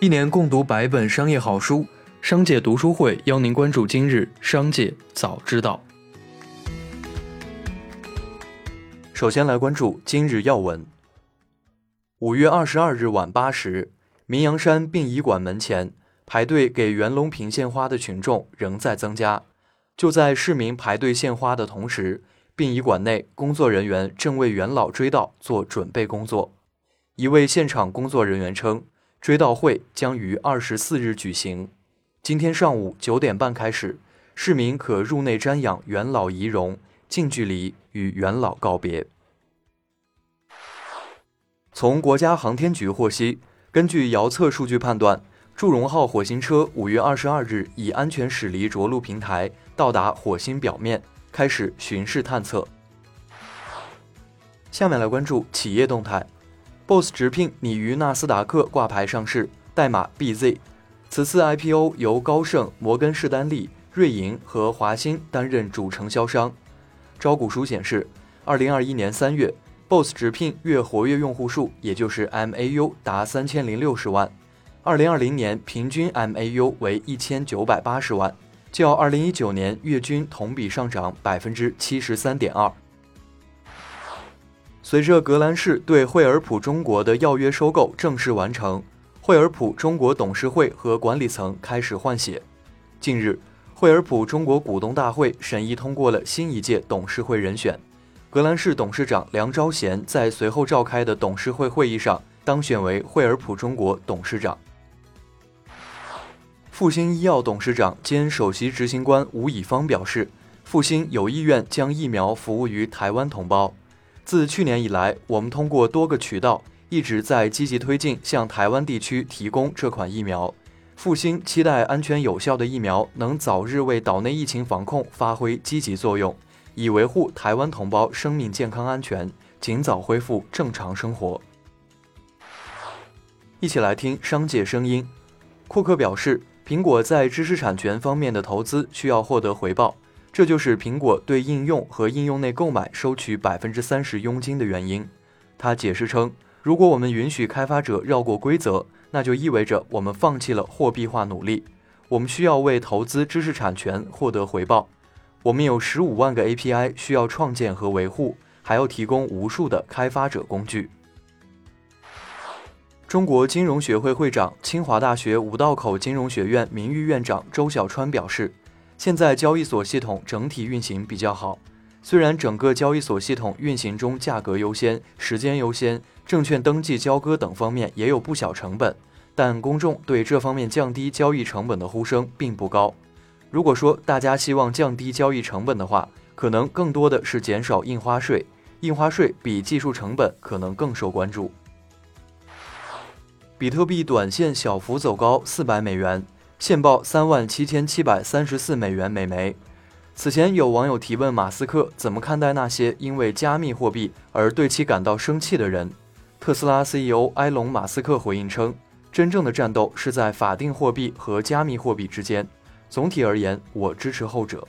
一年共读百本商业好书，商界读书会邀您关注今日商界早知道。首先来关注今日要闻。五月二十二日晚八时，明阳山殡仪馆门前排队给袁隆平献花的群众仍在增加。就在市民排队献花的同时，殡仪馆内工作人员正为元老追悼做准备工作。一位现场工作人员称。追悼会将于二十四日举行，今天上午九点半开始，市民可入内瞻仰元老遗容，近距离与元老告别。从国家航天局获悉，根据遥测数据判断，祝融号火星车五月二十二日以安全驶离着陆平台，到达火星表面，开始巡视探测。下面来关注企业动态。Boss 直聘拟于纳斯达克挂牌上市，代码 BZ。此次 IPO 由高盛、摩根士丹利、瑞银和华兴担任主承销商。招股书显示，二零二一年三月，Boss 直聘月活跃用户数也就是 MAU 达三千零六十万，二零二零年平均 MAU 为一千九百八十万，较二零一九年月均同比上涨百分之七十三点二。随着格兰仕对惠而浦中国的要约收购正式完成，惠而浦中国董事会和管理层开始换血。近日，惠而浦中国股东大会审议通过了新一届董事会人选，格兰仕董事长梁昭贤在随后召开的董事会会议上当选为惠而浦中国董事长。复星医药董事长兼首席执行官吴以芳表示，复星有意愿将疫苗服务于台湾同胞。自去年以来，我们通过多个渠道一直在积极推进向台湾地区提供这款疫苗。复兴期待安全有效的疫苗能早日为岛内疫情防控发挥积极作用，以维护台湾同胞生命健康安全，尽早恢复正常生活。一起来听商界声音。库克表示，苹果在知识产权方面的投资需要获得回报。这就是苹果对应用和应用内购买收取百分之三十佣金的原因。他解释称，如果我们允许开发者绕过规则，那就意味着我们放弃了货币化努力。我们需要为投资知识产权获得回报。我们有十五万个 API 需要创建和维护，还要提供无数的开发者工具。中国金融学会会长、清华大学五道口金融学院名誉院长周小川表示。现在交易所系统整体运行比较好，虽然整个交易所系统运行中价格优先、时间优先、证券登记交割等方面也有不小成本，但公众对这方面降低交易成本的呼声并不高。如果说大家希望降低交易成本的话，可能更多的是减少印花税，印花税比技术成本可能更受关注。比特币短线小幅走高四百美元。现报三万七千七百三十四美元每枚。此前有网友提问马斯克怎么看待那些因为加密货币而对其感到生气的人。特斯拉 CEO 埃隆·马斯克回应称，真正的战斗是在法定货币和加密货币之间。总体而言，我支持后者。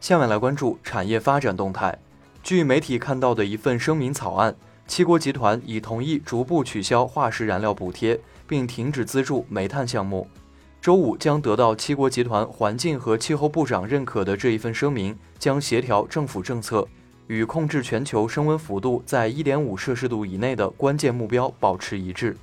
下面来关注产业发展动态。据媒体看到的一份声明草案，七国集团已同意逐步取消化石燃料补贴。并停止资助煤炭项目。周五将得到七国集团环境和气候部长认可的这一份声明，将协调政府政策与控制全球升温幅度在1.5摄氏度以内的关键目标保持一致。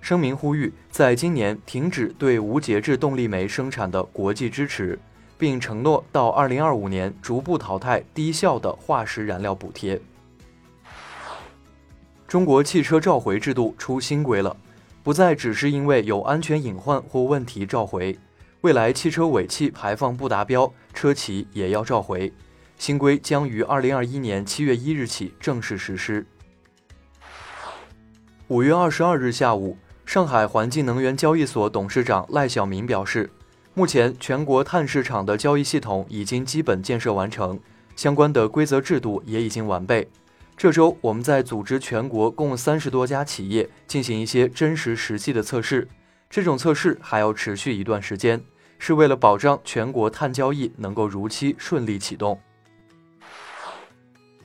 声明呼吁在今年停止对无节制动力煤生产的国际支持，并承诺到2025年逐步淘汰低效的化石燃料补贴。中国汽车召回制度出新规了。不再只是因为有安全隐患或问题召回，未来汽车尾气排放不达标，车企也要召回。新规将于二零二一年七月一日起正式实施。五月二十二日下午，上海环境能源交易所董事长赖晓明表示，目前全国碳市场的交易系统已经基本建设完成，相关的规则制度也已经完备。这周，我们在组织全国共三十多家企业进行一些真实实际的测试。这种测试还要持续一段时间，是为了保障全国碳交易能够如期顺利启动。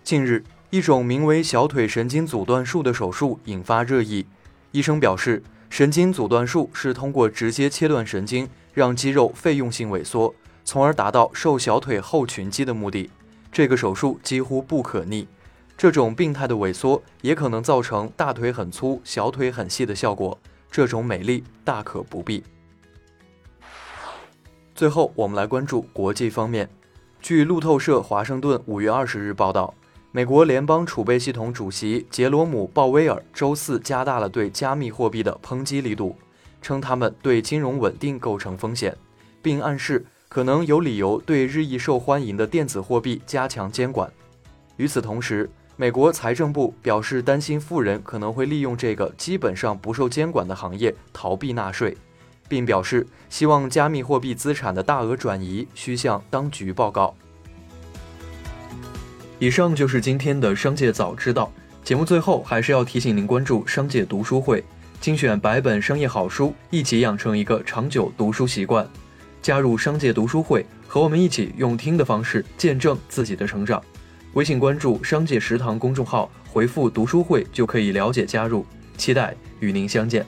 近日，一种名为小腿神经阻断术的手术引发热议。医生表示，神经阻断术是通过直接切断神经，让肌肉费用性萎缩，从而达到瘦小腿后群肌的目的。这个手术几乎不可逆。这种病态的萎缩也可能造成大腿很粗、小腿很细的效果。这种美丽大可不必。最后，我们来关注国际方面。据路透社华盛顿五月二十日报道，美国联邦储备系统主席杰罗姆·鲍威尔周四加大了对加密货币的抨击力度，称他们对金融稳定构成风险，并暗示可能有理由对日益受欢迎的电子货币加强监管。与此同时，美国财政部表示担心富人可能会利用这个基本上不受监管的行业逃避纳税。并表示希望加密货币资产的大额转移需向当局报告。以上就是今天的商界早知道节目。最后还是要提醒您关注商界读书会，精选百本商业好书，一起养成一个长久读书习惯。加入商界读书会，和我们一起用听的方式见证自己的成长。微信关注“商界食堂”公众号，回复“读书会”就可以了解加入。期待与您相见。